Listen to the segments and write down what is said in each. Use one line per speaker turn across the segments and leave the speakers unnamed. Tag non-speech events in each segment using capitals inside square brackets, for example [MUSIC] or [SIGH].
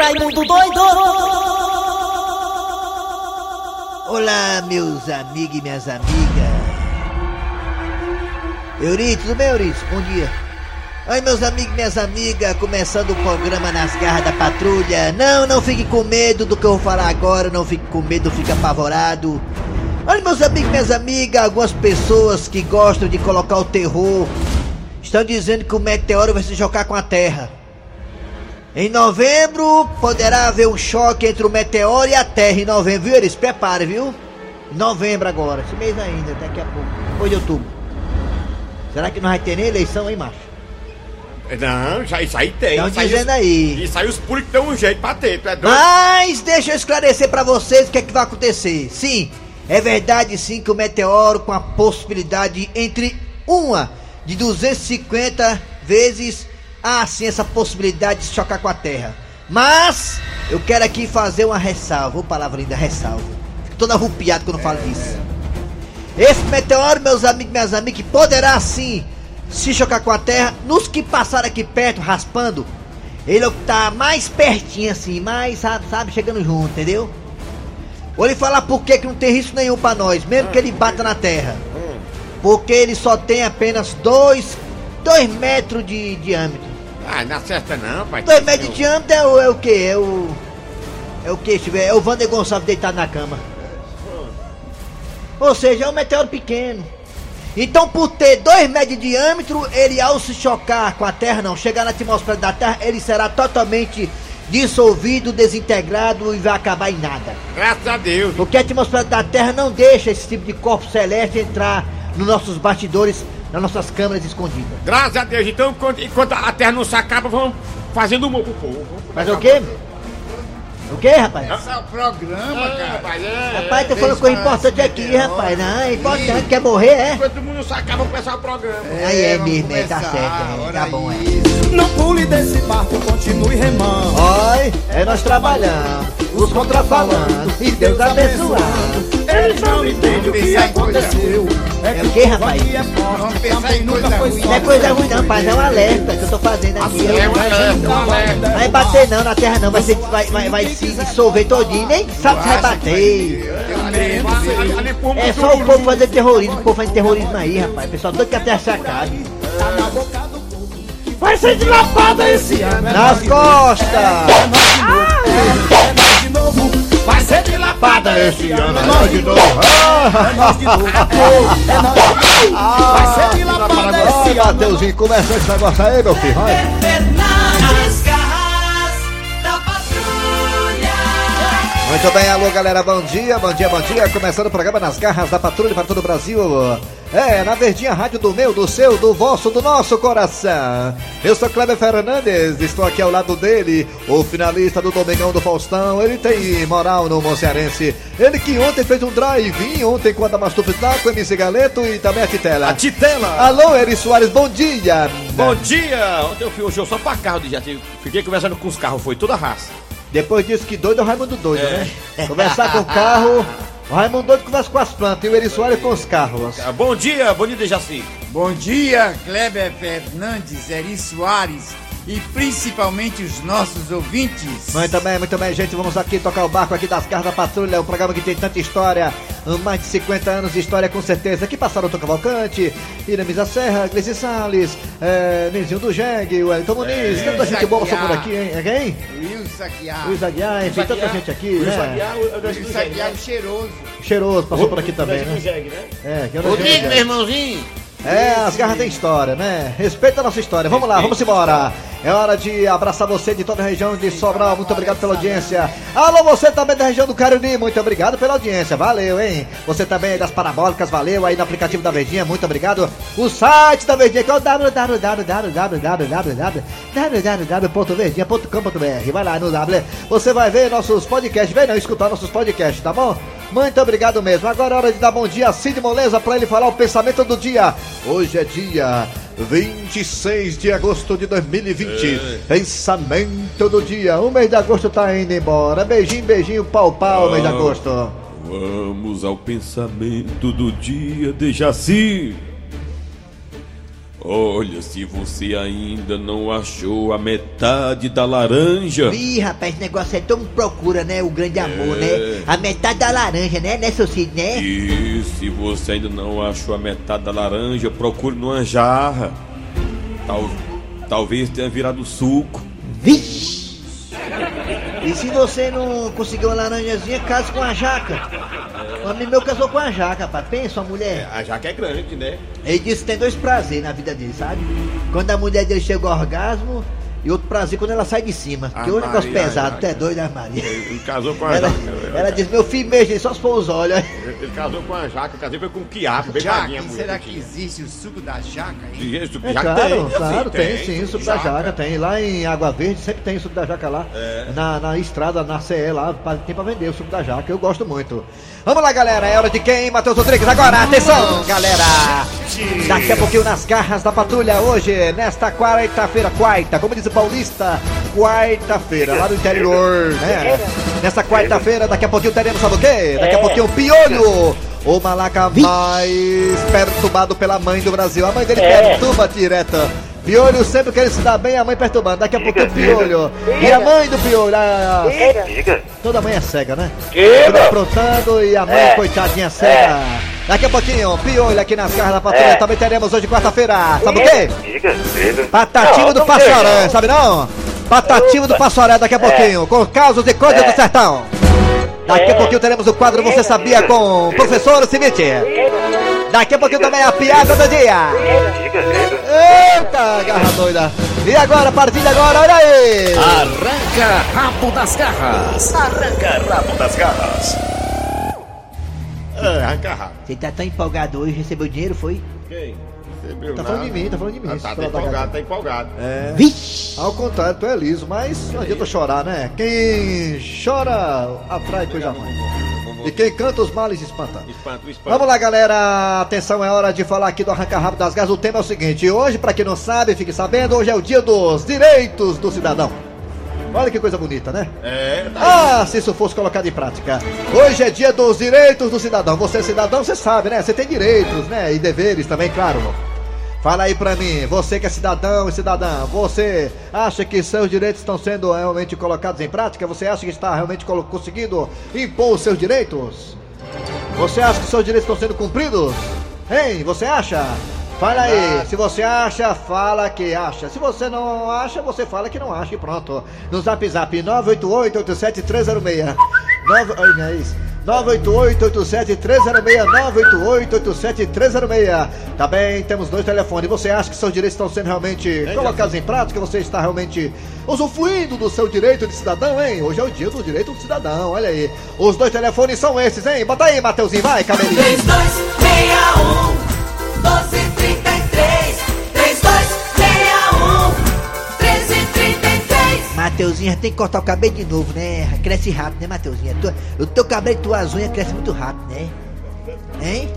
Raimundo doido!
Olá, meus amigos e minhas amigas. Euri, tudo bem, Euri? Bom dia. Oi, meus amigos e minhas amigas, começando o programa Nas Garras da Patrulha. Não, não fique com medo do que eu vou falar agora, não fique com medo, fique apavorado. Olha, meus amigos e minhas amigas, algumas pessoas que gostam de colocar o terror estão dizendo que o meteoro vai se chocar com a Terra. Em novembro poderá haver um choque entre o meteoro e a Terra. Em novembro, viu? Eles prepare, viu? Em novembro agora, esse mês ainda, daqui a pouco. Depois de outubro. Será que não vai ter nem eleição, hein, macho?
Não, já, isso aí tem.
Estão dizendo
os-
aí.
Isso aí os políticos dão um jeito pra ter, é?
Mas deixa eu esclarecer pra vocês o que é que vai acontecer. Sim, é verdade sim que o meteoro com a possibilidade entre uma de 250 vezes há sim essa possibilidade de se chocar com a Terra. Mas eu quero aqui fazer uma ressalva, ô palavra linda, ressalva. Fico todo arrupiado quando falo disso. Esse meteoro, meus amigos e minhas amigas, poderá sim se chocar com a Terra nos que passaram aqui perto, raspando. Ele é o que tá mais pertinho assim, mais, sabe, sabe, chegando junto, entendeu? Vou lhe falar por que que não tem risco nenhum pra nós, mesmo que ele bata na Terra. Porque ele só tem apenas dois, dois metros de diâmetro.
Ah, não acerta não, pai.
Dois metros de diâmetro é o, é o que? É o... É o que, deixa eu ver, é o Vander Gonçalves deitado na cama. Ou seja, é um meteoro pequeno. Então, por ter dois metros de diâmetro, ele ao se chocar com a Terra, não, chegar na atmosfera da Terra, ele será totalmente dissolvido, desintegrado e vai acabar em nada.
Graças a Deus.
Porque a atmosfera da Terra não deixa esse tipo de corpo celeste entrar nos nossos bastidores, nas nossas câmeras escondidas.
Graças a Deus. Então, enquanto, a terra não se acaba, vamos fazendo humor pro povo.
Mas o quê? O quê, rapaz?
Esse é o programa,
É,
cara.
rapaz, é.
Rapaz, tu falou coisa importante aqui, rapaz. Não, é importante, quer morrer, é?
Enquanto o mundo não se acaba, começar o programa.
Aí é mesmo, é, tá certo, é, tá bom, é.
Não pule desse barco, continue remando.
Oi, é nós trabalhando, os contrafalando, e Deus abençoando.
Eles não entendem o que aconteceu.
É o quê, rapaz?
que é forte,
coisa ruim.
Não é coisa ruim não, pai, é um alerta que eu tô fazendo aqui.
É um alerta, um alerta.
Vai bater não na terra não, vai, ser, vai, vai, vai se dissolver todinho, nem sabe se vai bater. É só o povo fazer terrorismo, o povo fazendo terrorismo aí, rapaz. O pessoal doido que a terra se acabe.
Vai ser de lapada esse ano. É
Nas costas!
nós de novo. Vai ser de lapada esse ano. É nós de novo. É nós de novo. É nós de novo. Vai ser de lapada esse ano.
Mateuzinho, começa esse negócio aí, meu filho. Vai. Muito bem, alô galera, bom dia, bom dia, bom dia. Começando o programa Nas Garras da Patrulha para todo o Brasil. É, na Verdinha Rádio do meu, do seu, do vosso, do nosso coração. Eu sou Kleber Fernandes, estou aqui ao lado dele, o finalista do Domingão do Faustão. Ele tem moral no Moncearense. Ele que ontem fez um drive-in, ontem com a Damastufa com o MC Galeto e também a Titela.
A Titela!
Alô, Eri Soares, bom dia.
Bom dia! Ontem eu fui hoje eu só pra carro de. Fiquei conversando com os carros, foi toda raça.
Depois disso que doido é o Raimundo doido, né? Conversar com o carro, o Raimundo doido conversa com as plantas e o Eri Soares com os carros.
Ah, Bom dia, bom dia, Dejaci.
Bom dia, Kleber Fernandes, Eri Soares e principalmente os nossos ouvintes.
Muito bem, muito bem, gente. Vamos aqui tocar o barco aqui das Garras da Patrulha, um programa que tem tanta história, mais de 50 anos de história com certeza. Aqui passaram o Cavalcante, Iramisa Serra, Gleice Salles, é, Nizinho do Jeg, o Wellington Muniz, tanta gente boa passou por aqui, hein? É quem?
Wilson Aguiar.
Luiz Aguiar, enfim, tanta gente aqui,
Luiz
né?
Aguiar, o- o-
Wilson Aguiar cheiroso.
Cheiroso, passou por aqui também, né?
Jeg, né?
É, que é o
Ô, meu irmãozinho.
É, as garras têm história, né? Respeita a nossa história. Vamos lá, vamos embora. É hora de abraçar você de toda a região de Sobral. Muito obrigado pela audiência. Alô, você também da região do Cariri. Muito obrigado pela audiência. Valeu, hein? Você também das parabólicas. Valeu aí no aplicativo da Verdinha. Muito obrigado. O site da Verdinha que é o www.verdinha.com.br. Vai lá no W. Você vai ver nossos podcasts. Vem não escutar nossos podcasts, tá bom? Muito obrigado mesmo. Agora é hora de dar bom dia a Cid Moleza para ele falar o pensamento do dia. Hoje é dia 26 de agosto de 2020. Pensamento do dia. O mês de agosto tá indo embora. Beijinho, beijinho, pau, pau, mês de agosto.
Vamos ao pensamento do dia, Dejaci. Olha, se você ainda não achou a metade da laranja,
Ih, rapaz, esse negócio aí todo mundo procura, né? O grande amor,
É.
né? A metade da laranja, né, né, seu Cid, né?
e se você ainda não achou a metade da laranja, procure numa jarra. Tal, talvez tenha virado suco.
Vixe! E se você não conseguiu uma laranjazinha, case com a jaca. [LAUGHS] Um amigo meu casou com a jaca, rapaz. Pensa, uma mulher.
A jaca é grande, né?
Ele disse que tem dois prazeres na vida dele, sabe? Quando a mulher dele chega ao orgasmo e outro prazer quando ela sai de cima.
Ah,
que é um negócio pesado,
Maria.
tu é doido, né, Maria?
Ele casou com a
Ela,
jaca.
ela diz, meu filho mesmo, só se for os olhos.
Ele casou com a jaca, casei foi com um quiabo, bem
Jaca, será
que
existe o suco da jaca? hein?
Isso,
É claro,
tem,
claro,
assim,
tem, sim, suco da jaca, tem. Lá em Água Verde sempre tem suco da jaca lá.
É.
Na, na estrada, na CE lá, tem pra vender o suco da jaca, eu gosto muito. Vamos lá, galera, é hora de quem? Matheus Rodrigues, agora, atenção, galera! Daqui a pouquinho nas garras da patrulha, hoje, nesta quarta-feira, quarta, como diz o paulista, quarta-feira, lá no interior, né? Nessa quarta-feira, daqui a pouquinho teremos, sabe o quê? Daqui a pouquinho, o piolho! O malaca mais perturbado pela mãe do Brasil. A mãe dele perturba direta. Piolho sempre querendo se dar bem, a mãe perturbando. Daqui a pouquinho, piolho. E a mãe do piolho? A... Toda mãe é cega, né? Tudo aprontando e a mãe, coitadinha, cega. Daqui a pouquinho, piolho aqui nas garras da patrulha. Também teremos hoje, quarta-feira. Sabe o quê? Patativa do Passaré, sabe não? Patativa do Passaré daqui a pouquinho, com casos e coisas do sertão. Daqui a pouquinho teremos o quadro Você Sabia com o professor Cimite. Daqui a pouquinho também a piada do dia. Eita, garra doida. E agora, a partir de agora, olha aí.
Arranca rabo das garras. Arranca rabo das garras.
É, arranca rabo.
Você tá tão empolgado hoje, recebeu dinheiro, foi?
Quem? Recebeu
Tá
nada.
falando de mim, tá falando de mim.
Ah, tá, tá empolgado, tá empolgado.
É. Vixe! Ao contrário, tu é liso, mas não adianta chorar, né? Quem chora atrai coisa ruim. E quem canta os males espanta.
Espanto, espanto.
Vamos lá, galera. Atenção, é hora de falar aqui do Arranca Rápido das Garras. O tema é o seguinte: hoje, pra quem não sabe, fique sabendo, hoje é o dia dos direitos do cidadão. Olha que coisa bonita, né?
É, tá
Ah, se isso fosse colocado em prática. Hoje é dia dos direitos do cidadão. Você é cidadão, você sabe, né? Você tem direitos, né? E deveres também, claro. Fala aí pra mim, você que é cidadão e cidadã, você acha que seus direitos estão sendo realmente colocados em prática? Você acha que está realmente conseguindo impor os seus direitos? Você acha que seus direitos estão sendo cumpridos? Hein, você acha? Fala aí, se você acha, fala que acha. Se você não acha, você fala que não acha e pronto. No zap zap 988-87306. 9... Ai, não é isso. 988-87306, 988-87306. Também temos dois telefones. Você acha que seus direitos estão sendo realmente colocados em prática? Você está realmente usufruindo do seu direito de cidadão, hein? Hoje é o dia do direito do cidadão, olha aí. Os dois telefones são esses, hein? Bota aí, Mateuzinho, vai, cabelinho.
3261 1233 1333
Mateuzinho, tem que cortar o cabelo de novo, né? Cresce rápido, né, Mateuzinho? Tu- O teu cabelo e tuas unhas crescem muito rápido, né? Hein?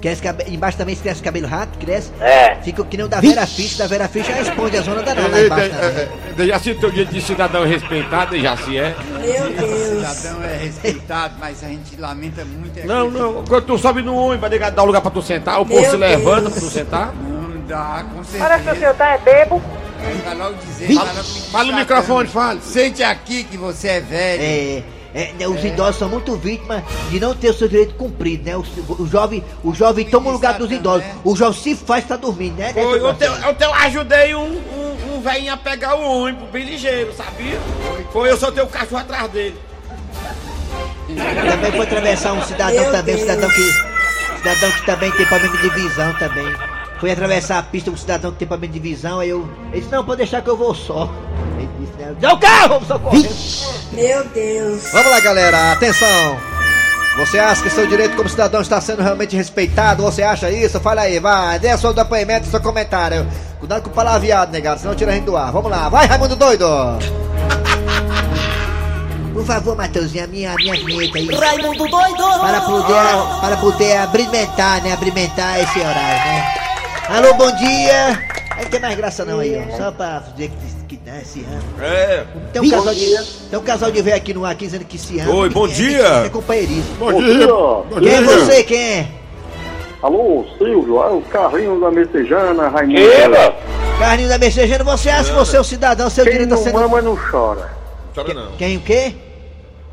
Cresce cabe... Embaixo também cresce cabelo rápido, cresce.
É.
Fica que nem o da Vera Fish, da Vera Fish já esconde a zona da lá embaixo também.
Dejaci, teu dia de cidadão respeitado, Dejaci, é?
O cidadão é respeitado, mas a gente lamenta muito. é
Não,
coisa-
não, quando tu sobe no ônibus pra dar lugar pra tu sentar, o povo se levanta pra tu sentar.
Não dá, com certeza.
Olha se o senhor tá é bebo.
Vai logo dizer, vai logo me
Fala no microfone, fale.
Sente aqui que você é velho.
É, é, né, os idosos são muito vítimas de não ter o seu direito cumprido, né? O, o jovem, o jovem toma o lugar dos idosos. O jovem se faz tá dormindo, né? né,
Foi,
seu
ontem,
Marcelo?
ontem eu ajudei um, um, um velhinho a pegar o ônibus, bem ligeiro, sabia? Foi, eu soltei o cachorro atrás dele.
Também foi atravessar um cidadão também, um cidadão que. Cidadão que também tem problema de visão também. Foi atravessar a pista um cidadão que tem problema de visão, aí eu. Ele disse, não, pode deixar que eu vou só. Ele disse, né? Dá o carro, vamos socorrer.
Meu Deus.
Vamos lá, galera, atenção! Você acha que seu direito como cidadão está sendo realmente respeitado? Você acha isso? Fala aí, vai, dê seu depoimento, seu comentário. Cuidado com o palavreado, negado, senão tira a gente do ar. Vamos lá, vai, Raimundo Doido! Por favor, Matheusinho, a minha, a minha vinheta aí.
Raimundo doido
Para poder, para poder abrimentar, né? Abrimentar esse horário, né? Alô, bom dia! Aí não tem mais graça não aí, ó. Só pra dizer que, que né, se ama.
É.
Tem um, casal de, tem um casal de velho aqui no ar aqui dizendo que se ama.
Oi,
que
bom
é-
dia.
É companheirismo.
Bom dia. Bom
Quem é
dia.
você? Quem é?
Alô, Silvio, é o carrinho da Messejana, Raimundo.
Eba!
Carlinho da Messejana, você acha que você é um cidadão, seu
Quem
direito a
não
ser...
mama não chora.
Chora não.
Quem o quê?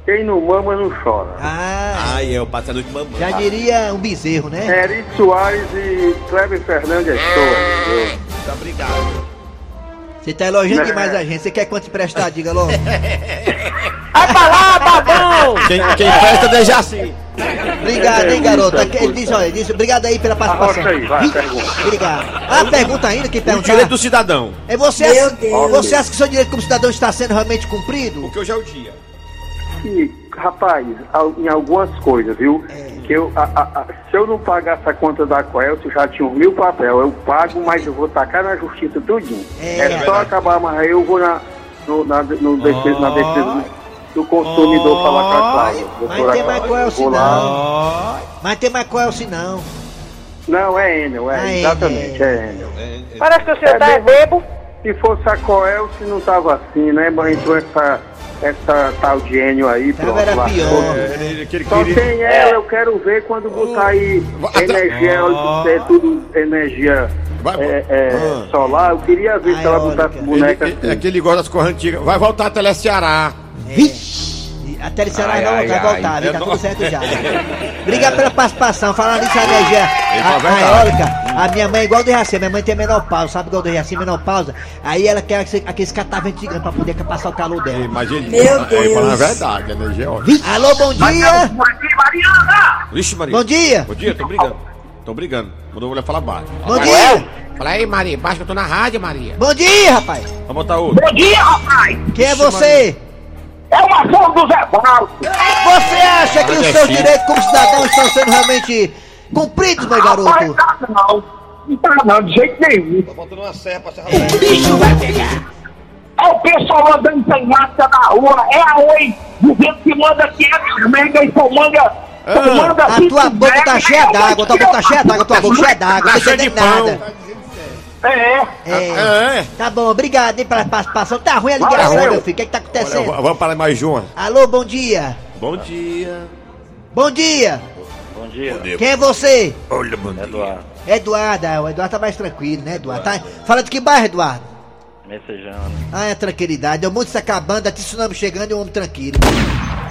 Quem não mama não chora.
Ah,
Ai, eu passando de mamãe.
já diria um bezerro, né?
Eri Soares e Kleber Fernandes é show.
Muito obrigado.
Você tá elogiando
Né?
demais a gente. Você quer quanto emprestar? Diga logo. [LAUGHS]
Vai pra lá, babão! Quem, quem festa deixa assim.
Obrigado, hein, garota. Ele disse, olha, ele disse, obrigado aí pela participação.
Arrocha aí, vai,
Ih,
pergunta.
Obrigado. Ah, pergunta ainda, quem
O
perguntar?
direito do cidadão.
É você,
Meu
acha,
Deus.
você acha que seu direito como cidadão está sendo realmente cumprido?
Porque hoje é o dia.
E, rapaz, em algumas coisas, viu? Que eu, a- a- a- se eu não pagar essa conta da Coelce, já tinha um mil papel. Eu pago, mas eu vou tacar na justiça tudinho.
É,
É, só acabar, mas aí eu vou na, no, na, no defesa, na defesa do, do consumidor falar com a Cláudia.
Mas tem mais. Coelce não. Mas tem mais Coelce não.
Não, é Enel, é,
Ah, é
exatamente,
Enel.
é Enel.
Parece que o senhor
É
tá bebo.
Se fosse a Coelce, não tava assim, né? Mas entrou essa, essa tal de Enel aí, pronto.
era pior.
ele, ele
Só
queria-
tem ela, eu quero ver quando botar aí
Vai-
energia é tudo energia
Vai-
é, é,
Ah.
solar. Eu queria ver se ela botasse boneca
ele-
assim.
É que ele gosta das cores antigas. Vai voltar a Teleceará.
E A Telecerá
Ai,
não,
ai,
vai
ai.
voltar, viu? Tá
É
tudo certo já. [LAUGHS] Obrigado pela participação. Falando nisso, a energia, a, a eólica, a minha mãe é igual do Reaci, minha mãe tem menopausa, sabe igual do Reaci, menopausa. Aí ela quer aquele- aqueles cataventos gigantes pra poder passar o calor dela.
Ele,
Meu
fala a
Deus.
verdade, a energia é ótima.
Alô, bom dia!
Vixe, Maria.
Bom dia!
Bom dia, tô brigando. Tô brigando. Mandou a mulher falar baixo.
Bom dia!
Fala aí, Maria. Baixa que eu tô na rádio, Maria.
Bom dia, rapaz!
Vamos botar outro.
Bom dia, rapaz.
Quem é você?
É uma ação do Zé.
Você acha que os seus direitos como cidadão estão sendo realmente cumpridos, meu
Rapaz,
garoto?
tá não. Não tá não, de jeito nenhum.
Tô botando uma serra pra serrar
O bicho vai pegar. É o pessoal andando sem máscara na rua. É a Oi dizendo que manda 500 mega e só manda... só manda
A
20
tua boca tá cheia
é a
d'água, tua boca tá cheia d'água, tua boca cheia d'água, não tô
cheia de
entendendo
pão.
nada.
É.
É.
É.
Tá bom, obrigado hein, pela participação. Tá ruim a ligação,
Valeu.
meu filho. O que é que tá
Olha,
acontecendo?
v- vamos para mais uma.
Alô, bom dia.
Bom dia.
Bom dia.
Bom dia,
Quem é você?
Olha, bom dia.
Eduardo.
Eduardo. Ah, o Eduardo tá mais tranquilo, né, Eduardo? Tá... Fala de que bairro, Eduardo?
Messejana.
Ah, é tranquilidade. É o mundo se acabando, a tsunami chegando e um homem tranquilo.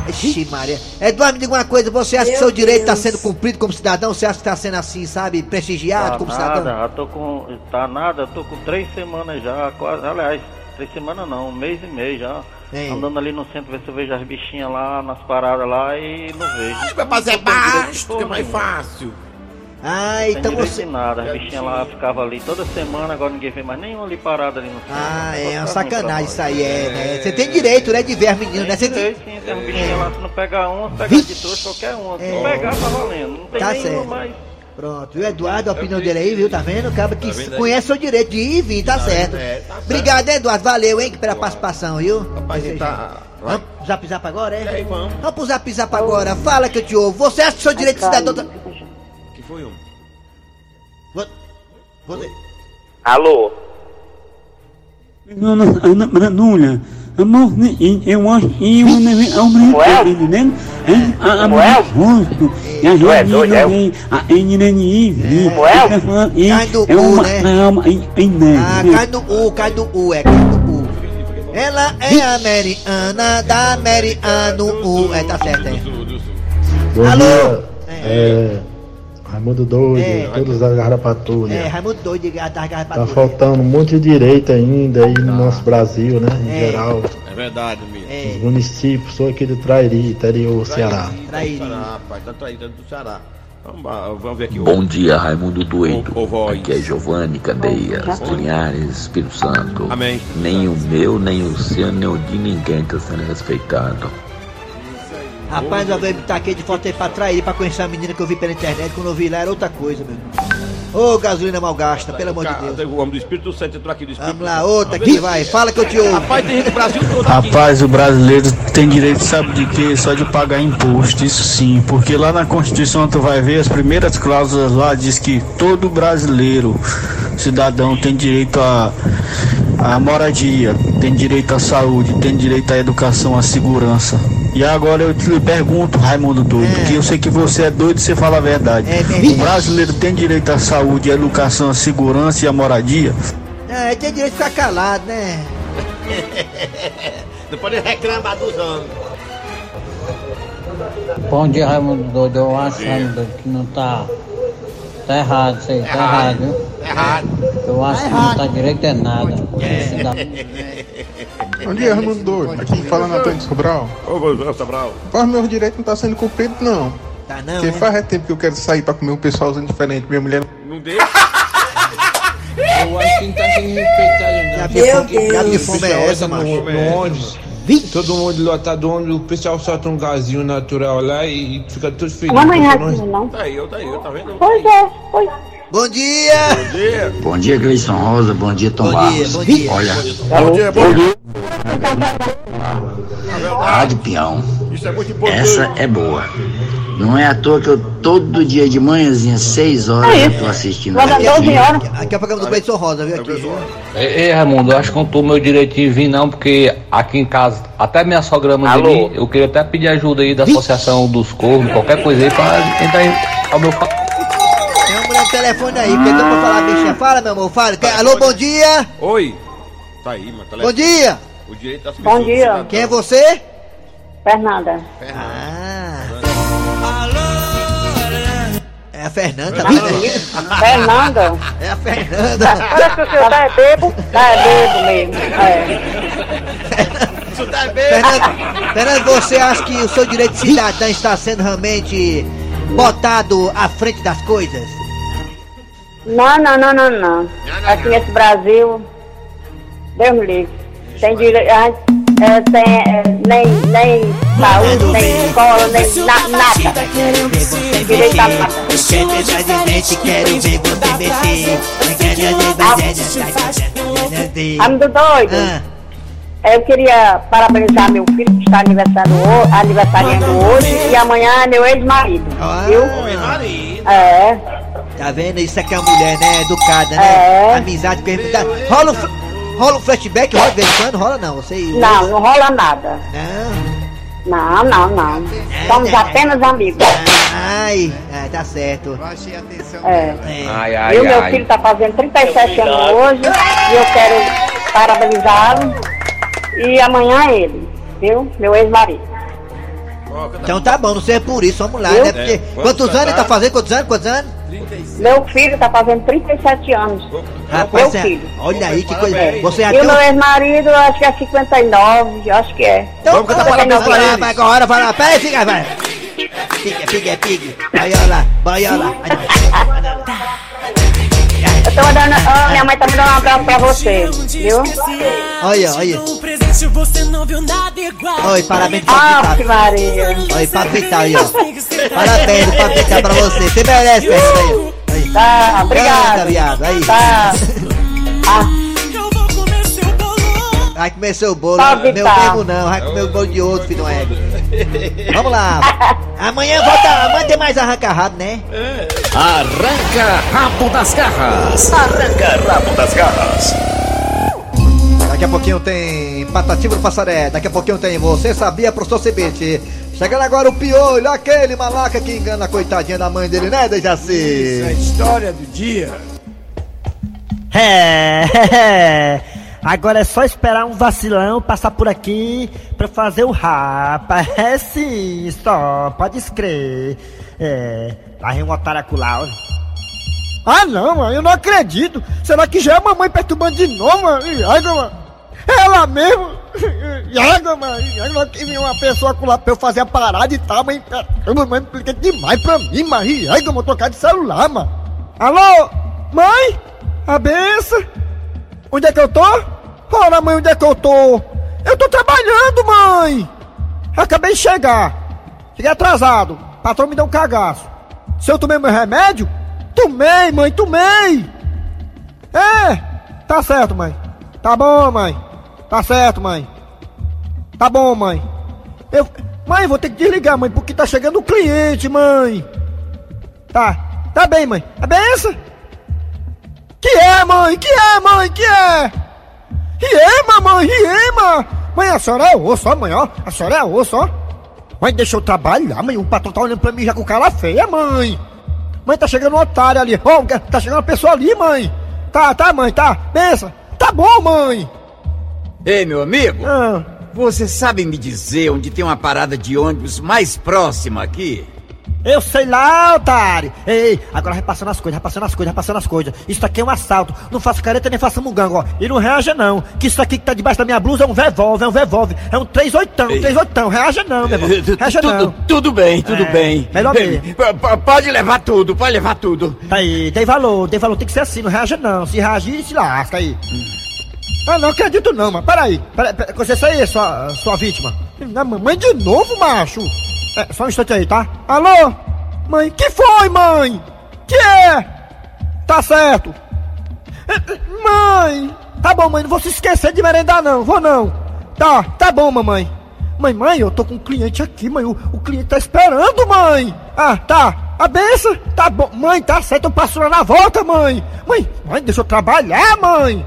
Ixi, Maria. Eduardo, me diga uma coisa. Você acha que
Meu
seu direito tá
Deus.
sendo cumprido como cidadão? Você acha que tá sendo assim, sabe, prestigiado como cidadão?
eu tô com. Tá nada, eu tô com três semanas já, quase. Aliás, três semanas não, um mês e meio já.
É.
Andando ali no centro, ver se eu vejo as bichinhas lá nas paradas lá e não vejo.
Fazer
Não tem direito
baixo, é mais fácil.
Ah, então você.
nada, as bichinhas lá ficavam ali toda semana, agora ninguém vê mais nenhuma ali parada ali no centro.
Ah,
Tá
é uma
pra
sacanagem isso aí, é, né? Você tem direito, né, de ver as meninas, né? Você
Tem direito sim, tem as bichinhas lá, se não pegar uma, se pegar de trouxa, qualquer uma. Se
É.
não pegar, tá valendo. Não tem
Tá
nenhuma
certo. Pronto, viu, Eduardo? A opinião dele aí, viu? Tá vendo? Acaba que
vendo aí?
conhece o direito de ir e vir, tá certo.
é, tá certo.
Obrigado, Eduardo. Valeu, hein, pela participação, viu?
Rapaz, gente tá.
Vamos pro zap zap agora, é?
aí, vamos.
Vamos pro zap zap agora. Fala que eu te ouvo. Você acha que seu direito de cidadão tá...
que foi um?
Vo- Você...
Alô?
Ana Ana Branulha. Amor, eu acho que eu não é o
Samuel?
entendendo? A
Samuel?
rosto. E a
é é?
gente a
do
É uma
né?
alma em
Ah, cai do U, cai do U, é, cai do U. Ela é americana, da americano U. É, tá certo, é.
Bom
Alô? É.
É, Raimundo Doido,
É.
todos da Garra Patrulha.
É, Raimundo doido de das
Tá faltando um monte de direito ainda aí no nosso Brasil, né? Em
É.
geral.
É verdade, amigo.
Os
É,
municípios, sou aqui do Trairi, interior, Ceará.
traíra.
Ceará, rapaz, tá traído do Ceará. Vamos, lá, vamos ver aqui.
Bom dia, Raimundo Doido.
Ô, voz.
Aqui é Giovanni Candeias, Linhares, Espírito Santo.
Amém.
Nem o meu, nem o seu, nem o de ninguém está sendo respeitado.
Rapaz, eu veio aqui de foto aí pra trair, pra conhecer a menina que eu vi pela internet. Quando eu vi lá era outra coisa, meu irmão. Ô, gasolina mal gasta, pelo amor de Deus.
O homem do Espírito Santo entrou aqui do Espírito
Vamos lá, outra aqui, vai. Fala que eu te ouvo.
Rapaz, tem gente do Brasil todo aqui.
Rapaz, o brasileiro tem direito, sabe de quê? Só de pagar imposto, isso sim. Porque lá na Constituição tu vai ver, as primeiras cláusulas lá diz que todo brasileiro, cidadão, tem direito a a moradia, tem direito à saúde, tem direito à educação, à segurança. E agora eu te pergunto, Raimundo doido,
É.
porque eu sei que você é doido e você fala a verdade. o brasileiro tem direito à saúde, à educação, à segurança e à moradia?
É, tem direito de ficar calado, né? [LAUGHS]
Não pode reclamar dos homens.
Bom dia, Raimundo Doido. Eu acho, Raimundo Doido, que não tá. Tá errado isso aí, tá errado, viu?
Errado.
Eu acho que não tá direito é nada. Esse da-
Bom dia, Raimundo Doido. Aqui falando Antônio Sobral.
Ô, Sobral.
Mas meu direito não tá sendo cumprido, não.
Tá não,
Porque faz é tempo que eu quero sair pra comer um pessoalzinho diferente. Minha mulher
Não deixa.
Eu acho que não tá sendo respeitado, não.
Fome- já vi fome é essa, macho?
no, no ônibus. Todo mundo lotado o pessoal solta um gazinho natural lá e, e fica tudo feliz.
Mamãe
Porque
Ratinho,
nós-
não?
Tá aí, eu, tá aí, eu, tá vendo?
Pois é, pois.
Bom dia!
Bom dia!
Bom dia, Gleison Rosa. Bom dia, Tom
Bom dia,
Barros.
bom dia.
Olha,
Bom dia, bom dia.
Rádio Peão.
Isso é muito importante.
Essa é boa. Não é à toa que eu todo dia de manhãzinha, 6 horas, eu tô assistindo.
Dar
aqui.
12 horas.
Aqui é o programa do Gleison Rosa, viu? Aqui.
Ei, ei, Raimundo, eu acho que não tô meu direito de vir não, porque aqui em casa, até minha sogra manda
Alô?
vir, eu queria até pedir ajuda aí da Associação dos Corvos, qualquer coisa aí pra tentar ir ao meu
Tem uma mulher no telefone aí, pegou pra falar, bichinha. Fala, meu amor, fala. Quer- Alô, bom dia!
Oi. Tá aí, mano.
Bom dia!
O direito das
Bom
pessoas.
dia.
cidadão.
Quem é você?
Fernanda.
Ah. É a Fernanda,
Tá
viu?
Fernanda?
É a Fernanda.
Parece que o senhor tá é bebo. Tá é bebo mesmo. É.
Fernanda, Fernanda, você acha que o seu direito de cidadão está sendo realmente botado à frente das coisas?
Não, não, não, não, não. Aqui nesse Brasil, Deus me livre. Tem direito. A É, tem é, nem, nem saúde, nem escola, nem na, nada. Tem direito a
ver você
Amigo doido.
Ah.
Eu queria parabenizar meu filho que está aniversariando, ho- aniversariando hoje e amanhã é meu ex-marido. Viu? É.
Tá vendo? Isso aqui é uma mulher, né? Educada, né?
É.
Amizade perguntar. Rola fl- rola um flashback, rola de vez em quando? Rola não, você.
Não, não rola nada. Não, não, não. Somos apenas amigos.
Ai, é, tá certo.
É.
Ai,
e
ai,
o meu
ai.
filho tá fazendo 37 anos hoje e eu quero parabenizá-lo. E amanhã é ele, viu? Meu ex-marido.
Então tá bom, não sei por isso, vamos lá, né? Porque
É, vamos
quantos anos ele tá fazendo? Quantos anos? Quantos anos?
Meu filho tá fazendo 37 anos.
Rapaz,
meu
é-
filho.
olha aí que coisa.
É.
Você já
e o meu ex-marido, acho que é 59, eu acho que é.
Então, canta parabéns pra ele.
59
Vai agora, vai lá. Pera aí, fica, vai. Piga, piga, piga. Boiola, boiola.
Tô mandando, ó, minha mãe tá mandando um abraço pra você, viu?
Olha, olha. Oi, parabéns pra
Ah,
Vital.
que Maria.
Oi, Papo Vital aí, ó. Parabéns, Vital pra você. Você merece, aí. aí.
Tá, obrigado.
Canta, viado, aí.
Tá. [LAUGHS]
Vai comer seu bolo.
Tá,
Meu
Vital.
mesmo não, vai comer o bolo de outro, filho do ego. [LAUGHS] Vamos lá. Amanhã volta, amanhã tem mais arranca-rabo, né?
Arranca rabo das garras. Arranca rabo das garras.
Daqui a pouquinho tem Patativa do Passaré. Daqui a pouquinho tem Você Sabia Professor Cebete. Chegando agora o piolho, aquele malaca que engana a coitadinha da mãe dele, né, Dejaci?
Isso é a história do dia.
É, agora é só esperar um vacilão passar por aqui pra fazer o rapa. É sim, só, pode escrever. É, lá um otário olha.
Ah não, mano, eu não acredito. Será que já é a mamãe perturbando de novo, mano? Iaga, mano. Ela mesmo. Iaga, mano. Iaga, que vem uma pessoa lá pra eu fazer a parada e tal, mas mãe, implica demais pra mim, mano. Iaga, vou trocar de celular, mano. Alô? Mãe? A benção? Onde é que eu tô? Ora, mãe, onde é que eu tô? Eu tô trabalhando, mãe. Acabei de chegar. Cheguei atrasado. Patrão me deu um cagaço. Se eu tomei meu remédio? Tomei, mãe, tomei! É, tá certo, mãe. Tá bom, mãe. Tá certo, mãe. Tá bom, mãe. Eu. Mãe, vou ter que desligar, mãe, porque tá chegando o cliente, mãe. Tá, tá bem, mãe. É benção? Que é, mãe? Que é, mãe? Que é? Riema, mãe, riema! Mãe, a senhora é osso, ó, mãe, ó. A senhora é osso, ó. Mãe, deixa eu trabalhar, mãe. O patrão tá olhando pra mim já com cara feia, mãe. Mãe, tá chegando um otário ali. Ó, tá chegando uma pessoa ali, mãe. Tá, tá, mãe, tá. Pensa. Tá bom, mãe.
Ei, meu amigo.
Ah.
Você sabe me dizer onde tem uma parada de ônibus mais próxima aqui?
Eu sei lá, otário. Ei, agora vai passando as coisas, vai passando as coisas, vai passando as coisas. Isso aqui é um assalto. Não faça careta nem faça mugango, ó. E não reaja não. Que isso aqui que tá debaixo da minha blusa é um revólver, é um revólver. É um 38, um 38. Reaja não, meu irmão. Reaja
tudo,
não.
tudo bem, tudo
É,
bem.
melhor mesmo.
Pode levar tudo, pode levar tudo.
Tá aí, dei valor, dei valor. Tem que ser assim, não reaja não. Se reagir, se lasca aí. Ah, não acredito não, mano. Peraí. Peraí, peraí. Você isso aí, é sua, sua vítima. Na mamãe de novo, macho. É, só um instante aí, tá? Alô? Mãe, que foi, mãe? Que é? Tá certo. É, Mãe! Tá bom, mãe, não vou se esquecer de merendar não, vou não. Tá, tá bom, mamãe. Mãe, mãe, eu tô com um cliente aqui, mãe. O, o cliente tá esperando, mãe. Ah, tá. A benção? Tá bom. Mãe, tá certo, eu passo lá na volta, mãe. Mãe, mãe, deixa eu trabalhar, mãe.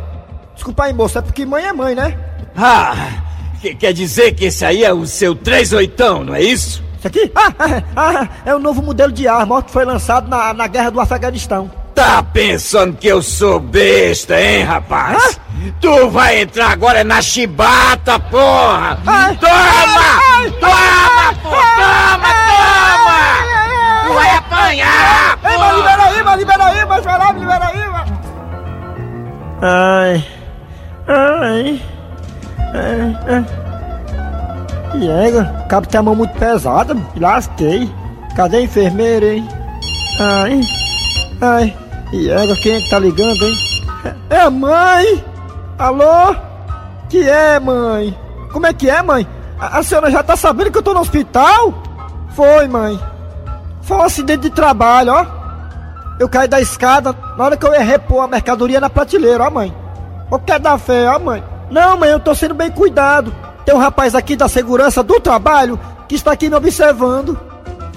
Desculpa aí, moça, é porque mãe é mãe, né?
Ah, que- quer dizer que esse aí é o seu 38, não é isso?
Isso aqui? Ah, ah, ah, é o novo modelo de arma ó, que foi lançado na, na guerra do Afeganistão.
Tá pensando que eu sou besta, hein, rapaz? Tu vai entrar agora na chibata, porra! Toma! Toma, pô! Toma, toma! Tu vai apanhar,
Ei, mas libera aí, mas libera aí, mas vai lá, libera aí, mas...
Ai. Ai. Ai. ai. E égua, o cabo tem a mão muito pesada, me lasquei. Cadê a enfermeira, hein? Ai. Ai. E quem é que tá ligando, hein? É é a mãe! Alô? Que é, mãe? Como é que é, mãe? A, a senhora já tá sabendo que eu tô no hospital? Foi, mãe. Foi um acidente de trabalho, ó. Eu caí da escada na hora que eu ia repor a mercadoria na prateleira, ó mãe. O que é da fé, ó mãe? Não, mãe, eu tô sendo bem cuidado. Tem um rapaz aqui da segurança do trabalho que está aqui me observando.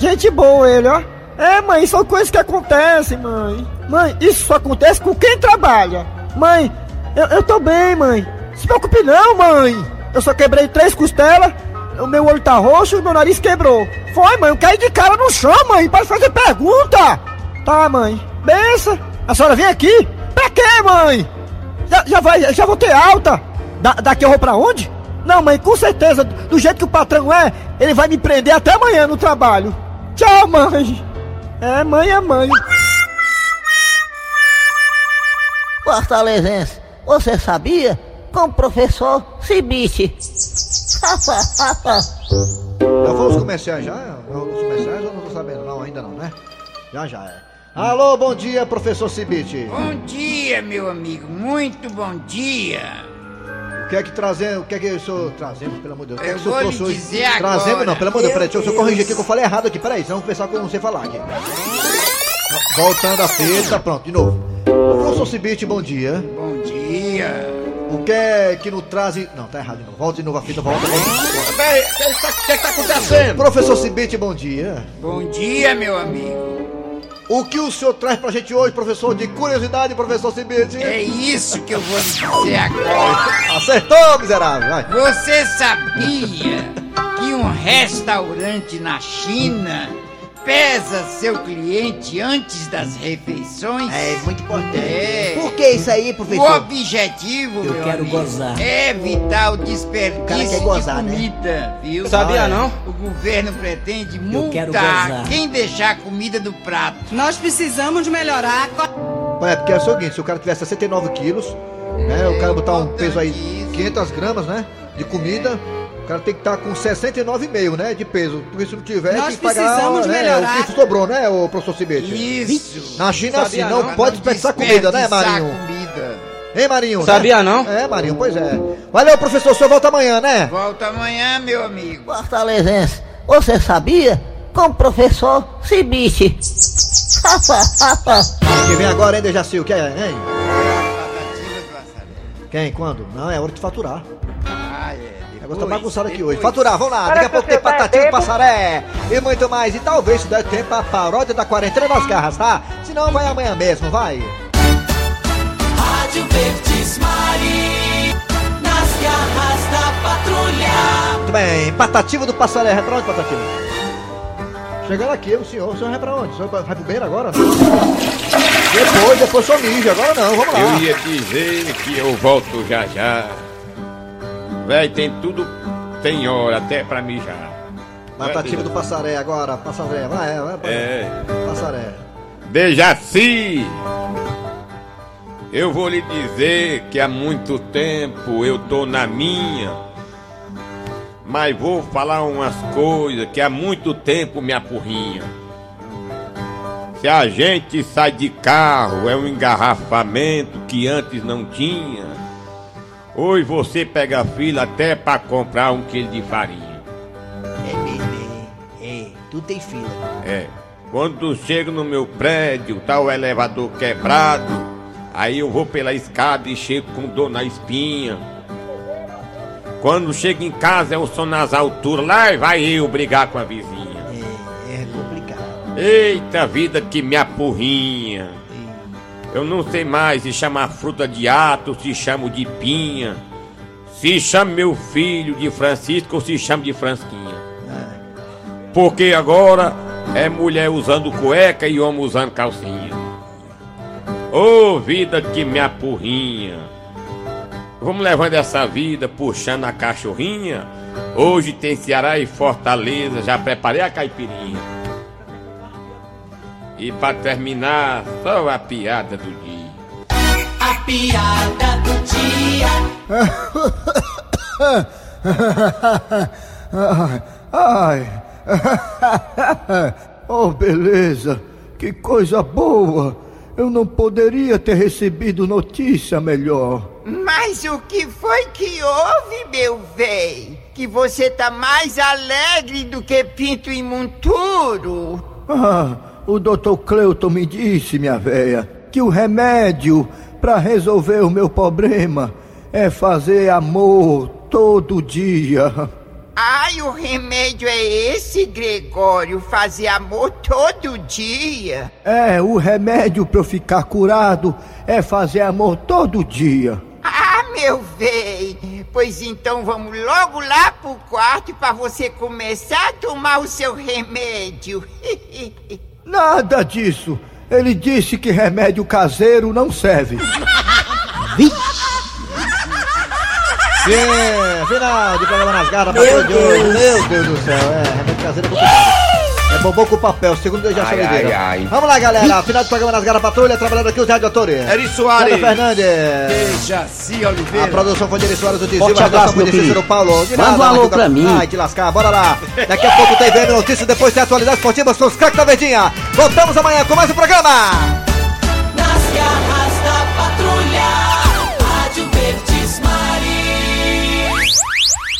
Gente boa ele, ó. É, mãe, são coisas que acontecem, mãe. Mãe, isso só acontece com quem trabalha. Mãe, eu, eu tô bem, mãe. Se preocupe não, mãe. Eu só quebrei três costelas, o meu olho tá roxo e meu nariz quebrou. Foi, mãe, eu caí de cara no chão, mãe. Pode fazer pergunta. Tá, mãe. Bença. A senhora vem aqui? Pra quê, mãe? Já, já vai, já vou ter alta. Da, daqui eu vou pra onde? Não, mãe, com certeza, do jeito que o patrão é, ele vai me prender até amanhã no trabalho. Tchau, mãe. É, mãe é mãe.
Fortalezense, você sabia? Com o professor Cibite. [LAUGHS]
Já foi os comerciais já? Os comerciais eu não tô sabendo, não, ainda não, né? Já já é. Alô, bom dia, professor Cibite.
Bom dia, meu amigo, muito bom dia.
O que é que trazendo, o que é que eu sou trazendo, pelo amor de Deus? O que é
Eu
que o senhor
vou lhe
trouxe hoje?
dizer agora.
Trazendo não, pelo amor de Deus, peraí, deixa eu- eu corrigir aqui que eu falei errado aqui, peraí, senão vou pensar que eu não sei falar aqui. Voltando a fita, pronto, de novo. Professor Cibite, bom dia.
Bom dia.
O que é que nos traz... Não, tá errado de novo, volta de novo a fita, volta, volta.
Peraí, o que, que, que, que tá acontecendo?
Professor Cibite, bom dia.
Bom dia, meu amigo.
O que o senhor traz pra gente hoje, professor, de curiosidade, professor Cibite?
É isso que eu vou dizer agora.
Acertou, miserável, vai.
Você sabia que um restaurante na China pesa seu cliente antes das refeições?
É muito importante.
É.
Por que isso aí,
O
professor?
objetivo,
Eu
meu
quero
amigo,
gozar.
é evitar o desperdício
O cara quer gozar,
de
né?
comida, viu?
Sabia, não?
O governo pretende
quero
multar quem deixar a comida do prato.
Nós precisamos melhorar a
É, porque é o seguinte, se o cara tiver 69 quilos, né, o cara botar um peso aí, 500 gramas, né, de comida, o cara tem que estar com 69,5, né, de peso. Porque se não tiver,
Nós
tem que pagar
precisamos
né,
melhorar.
o que sobrou, né, o professor Cibete?
Isso.
Na China, assim,
Sabia
não,
não?
pode desperdiçar comida, né,
desperdiçar
Marinho?
comida.
Hein, Marinho?
Sabia
né?
não?
É, Marinho, pois é. Valeu, professor, o senhor volta amanhã, né?
Volta amanhã, meu amigo.
Fortalezense, você sabia? Com o professor Cibite. [LAUGHS]
Quem vem agora, hein, Dejaci, o que é, hein? Quem, quando? Não, é hora de faturar.
Ah, é.
O negócio tá bagunçado aqui hoje. Faturar, vamos lá. Daqui a pouco tem patatinho de passaré e muito mais. E talvez se der tempo a paródia da quarentena nas garras, tá? Se não, vai amanhã mesmo, vai.
Rádio Verdes Mari.
Patrulha.
Muito bem, Patativa do Passaré, vai pra onde, Patativa? Chegando aqui, o senhor, o senhor vai pra onde? O senhor vai pro banheiro agora? Depois, depois só mija, agora não, vamos lá.
Eu ia dizer que eu volto já já. Véi, tem tudo, tem hora até pra mijar.
Patativa do Passaré agora, Passaré, vai, vai, vai.
É.
Passaré.
Dejaci! Eu vou lhe dizer que há muito tempo eu tô na minha. Mas vou falar umas coisas que há muito tempo me apurrinha. Se a gente sai de carro é um engarrafamento que antes não tinha. Hoje você pega fila até pra comprar um quilo de farinha.
É mesmo, é, é, tudo tem fila.
É. Quando chego no meu prédio, tá o elevador quebrado, aí eu vou pela escada e chego com dor na espinha. Quando chego em casa é o som nas alturas, lá vai eu brigar com a vizinha.
É complicado.
Eita vida que me apurrinha. Eu não sei mais se chama fruta de ato, se chamo de pinha. Se chama meu filho de Francisco ou se chama de Fransquinha. Porque agora é mulher usando cueca e homem usando calcinha. Ô vida que me apurrinha. Vamos levando essa vida puxando a cachorrinha. Hoje tem Ceará e Fortaleza, já preparei a caipirinha. E pra terminar, só a piada do dia.
A piada do dia. [LAUGHS]
Ai, ai. [LAUGHS] Oh, beleza. Que coisa boa. Eu não poderia ter recebido notícia melhor.
Mas o que foi que houve, meu véi? Que você tá mais alegre do que pinto em monturo?
Ah, o doutor Cleuton me disse, minha véia, que o remédio para resolver o meu problema é fazer amor todo dia.
Ai, o remédio é esse, Gregório? Fazer amor todo dia?
É, o remédio para eu ficar curado é fazer amor todo dia.
Ah, meu véi! Pois então vamos logo lá pro quarto para você começar a tomar o seu remédio. [LAUGHS]
Nada disso. Ele disse que remédio caseiro não serve. [LAUGHS]
Sim, final de programa nas garras
Meu
de hoje. Meu Deus do céu, é, remédio caseiro é complicado. É bombom com papel, segundo eu já
Ai,
falei
ai.
Vamos lá, galera. Final do programa nas garras patrulha, trabalhando aqui os rádio atores.
Eri Soares.
Sandra Fernandes.
Dejaci Oliveira.
A produção foi de Eri Soares, o Tizil,
Forte
a redação foi de Cícero. Paulo. De
Manda um alô pra mim.
Ai, te lascar, bora lá. Daqui a pouco tem VM Notícias, depois tem atualidades esportivas com os craques da Verdinha. Voltamos amanhã com mais um programa.